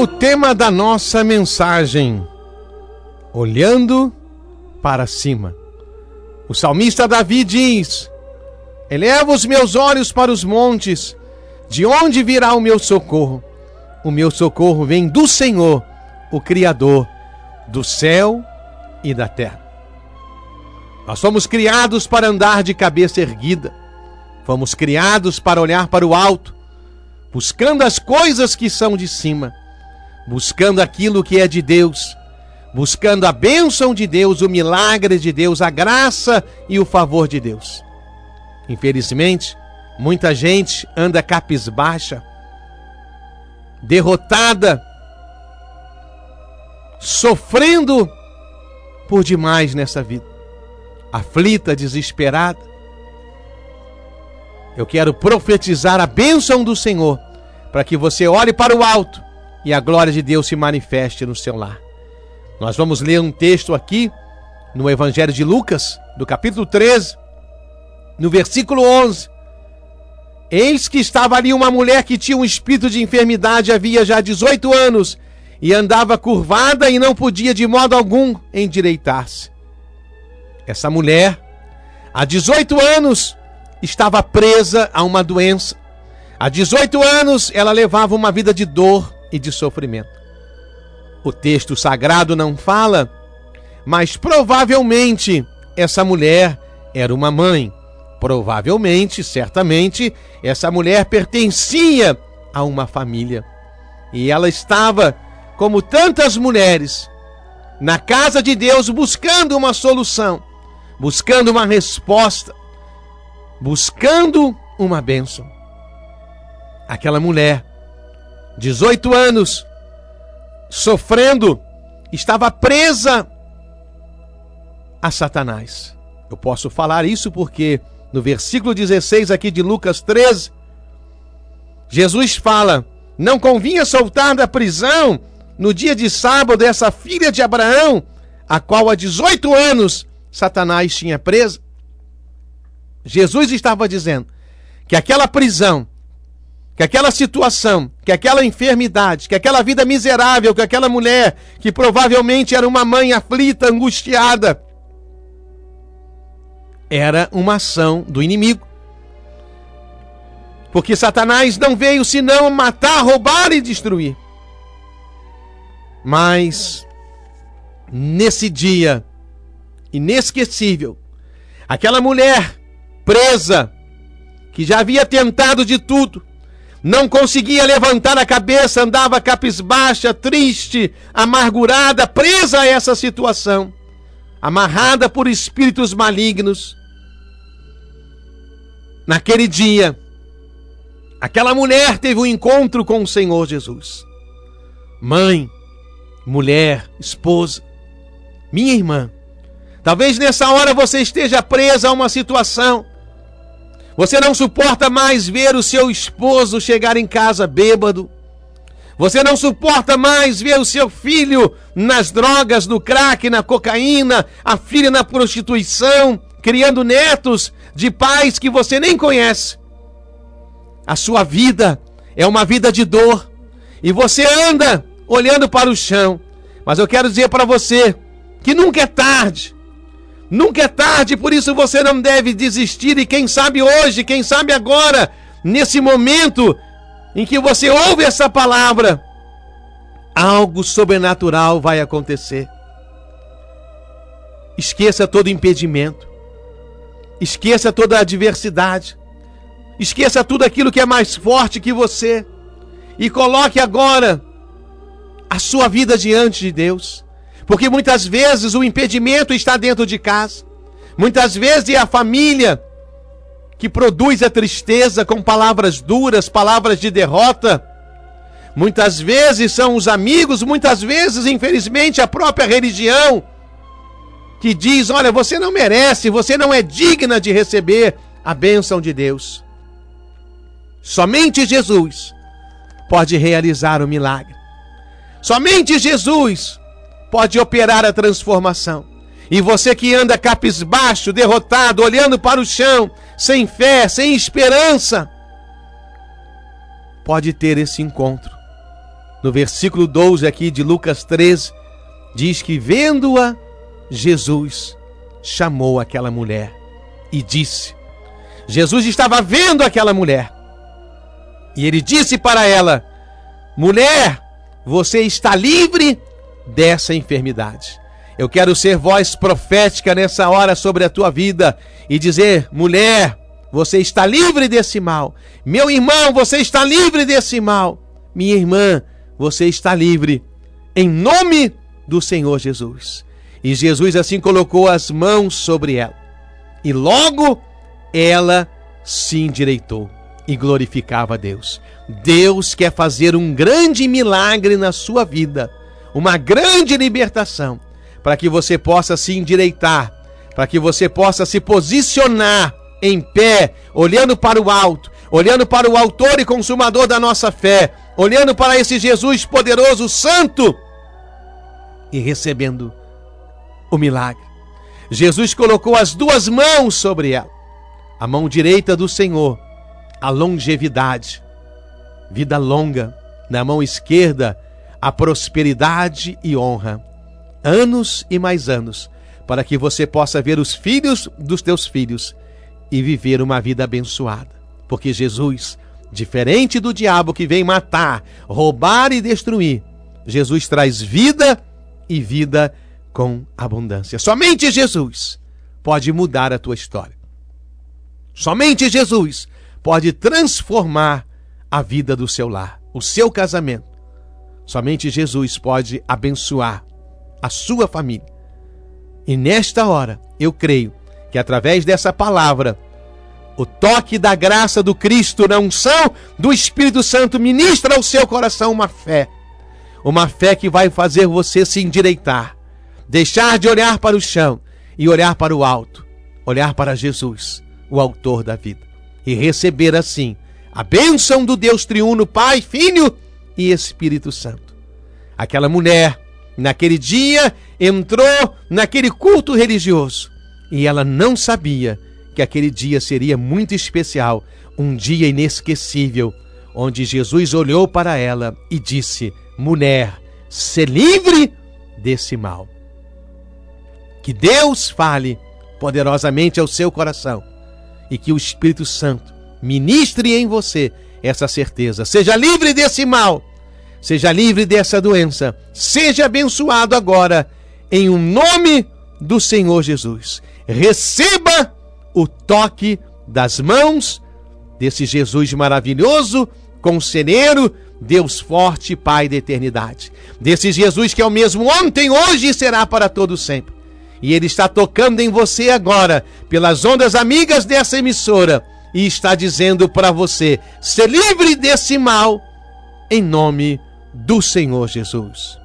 o tema da nossa mensagem: Olhando para cima. O salmista Davi diz: Eleva os meus olhos para os montes, de onde virá o meu socorro? O meu socorro vem do Senhor, o Criador do céu e da terra. Nós somos criados para andar de cabeça erguida, fomos criados para olhar para o alto, buscando as coisas que são de cima, buscando aquilo que é de Deus, buscando a bênção de Deus, o milagre de Deus, a graça e o favor de Deus. Infelizmente, muita gente anda capisbaixa, derrotada, sofrendo por demais nessa vida, aflita, desesperada. Eu quero profetizar a bênção do Senhor para que você olhe para o alto e a glória de Deus se manifeste no seu lar. Nós vamos ler um texto aqui no Evangelho de Lucas, do capítulo 13, no versículo 11. Eis que estava ali uma mulher que tinha um espírito de enfermidade havia já 18 anos e andava curvada e não podia de modo algum endireitar-se. Essa mulher, há 18 anos, estava presa a uma doença. Há 18 anos ela levava uma vida de dor e de sofrimento. O texto sagrado não fala, mas provavelmente essa mulher era uma mãe. Provavelmente, certamente, essa mulher pertencia a uma família. E ela estava, como tantas mulheres, na casa de Deus buscando uma solução, buscando uma resposta, buscando uma bênção. Aquela mulher, 18 anos, sofrendo, estava presa a Satanás. Eu posso falar isso porque no versículo 16 aqui de Lucas 13, Jesus fala: Não convinha soltar da prisão no dia de sábado essa filha de Abraão, a qual há 18 anos Satanás tinha presa. Jesus estava dizendo que aquela prisão, que aquela situação, que aquela enfermidade, que aquela vida miserável, que aquela mulher, que provavelmente era uma mãe aflita, angustiada, era uma ação do inimigo. Porque Satanás não veio senão matar, roubar e destruir. Mas, nesse dia inesquecível, aquela mulher presa, que já havia tentado de tudo, não conseguia levantar a cabeça, andava capisbaixa, triste, amargurada, presa a essa situação, amarrada por espíritos malignos, Naquele dia, aquela mulher teve um encontro com o Senhor Jesus. Mãe, mulher, esposa, minha irmã, talvez nessa hora você esteja presa a uma situação. Você não suporta mais ver o seu esposo chegar em casa bêbado. Você não suporta mais ver o seu filho nas drogas, no crack, na cocaína, a filha na prostituição, criando netos de pais que você nem conhece. A sua vida é uma vida de dor e você anda olhando para o chão. Mas eu quero dizer para você que nunca é tarde. Nunca é tarde, por isso você não deve desistir. E quem sabe hoje, quem sabe agora, nesse momento em que você ouve essa palavra, algo sobrenatural vai acontecer. Esqueça todo impedimento. Esqueça toda adversidade. Esqueça tudo aquilo que é mais forte que você. E coloque agora a sua vida diante de Deus. Porque muitas vezes o impedimento está dentro de casa. Muitas vezes é a família que produz a tristeza com palavras duras, palavras de derrota. Muitas vezes são os amigos, muitas vezes, infelizmente, a própria religião que diz: Olha, você não merece, você não é digna de receber a bênção de Deus. Somente Jesus pode realizar o milagre. Somente Jesus pode operar a transformação. E você que anda capisbaixo, derrotado, olhando para o chão, sem fé, sem esperança, pode ter esse encontro. no versículo 12 aqui de Lucas 13, diz que vendo-a, Jesus chamou aquela mulher e disse: Jesus estava vendo aquela mulher. E ele disse para ela: Mulher, você está livre dessa enfermidade. Eu quero ser voz profética nessa hora sobre a tua vida e dizer: mulher, você está livre desse mal. Meu irmão, você está livre desse mal. Minha irmã, você está livre. Em nome do Senhor Jesus. E Jesus assim colocou as mãos sobre ela. E logo ela se endireitou e glorificava a Deus. Deus quer fazer um grande milagre na sua vida, uma grande libertação para que você possa se endireitar, para que você possa se posicionar em pé, olhando para o alto, olhando para o Autor e Consumador da nossa fé, olhando para esse Jesus poderoso, santo e recebendo o milagre. Jesus colocou as duas mãos sobre ela, a mão direita do Senhor, a longevidade, vida longa, na mão esquerda, a prosperidade e honra anos e mais anos, para que você possa ver os filhos dos teus filhos e viver uma vida abençoada. Porque Jesus, diferente do diabo que vem matar, roubar e destruir, Jesus traz vida e vida com abundância. Somente Jesus pode mudar a tua história. Somente Jesus pode transformar a vida do seu lar, o seu casamento. Somente Jesus pode abençoar a sua família. E nesta hora, eu creio que através dessa palavra, o toque da graça do Cristo na unção do Espírito Santo ministra ao seu coração uma fé. Uma fé que vai fazer você se endireitar, deixar de olhar para o chão e olhar para o alto, olhar para Jesus, o Autor da vida, e receber assim a bênção do Deus triuno, Pai, Filho e Espírito Santo. Aquela mulher naquele dia, entrou naquele culto religioso e ela não sabia que aquele dia seria muito especial, um dia inesquecível, onde Jesus olhou para ela e disse: Mulher, se livre desse mal. Que Deus fale poderosamente ao seu coração e que o Espírito Santo ministre em você essa certeza. Seja livre desse mal Seja livre dessa doença. Seja abençoado agora, em um nome do Senhor Jesus. Receba o toque das mãos desse Jesus maravilhoso, conselheiro, Deus forte, Pai da eternidade. Desse Jesus que é o mesmo ontem, hoje e será para todo sempre. E ele está tocando em você agora, pelas ondas amigas dessa emissora, e está dizendo para você: ser livre desse mal, em nome do Senhor Jesus.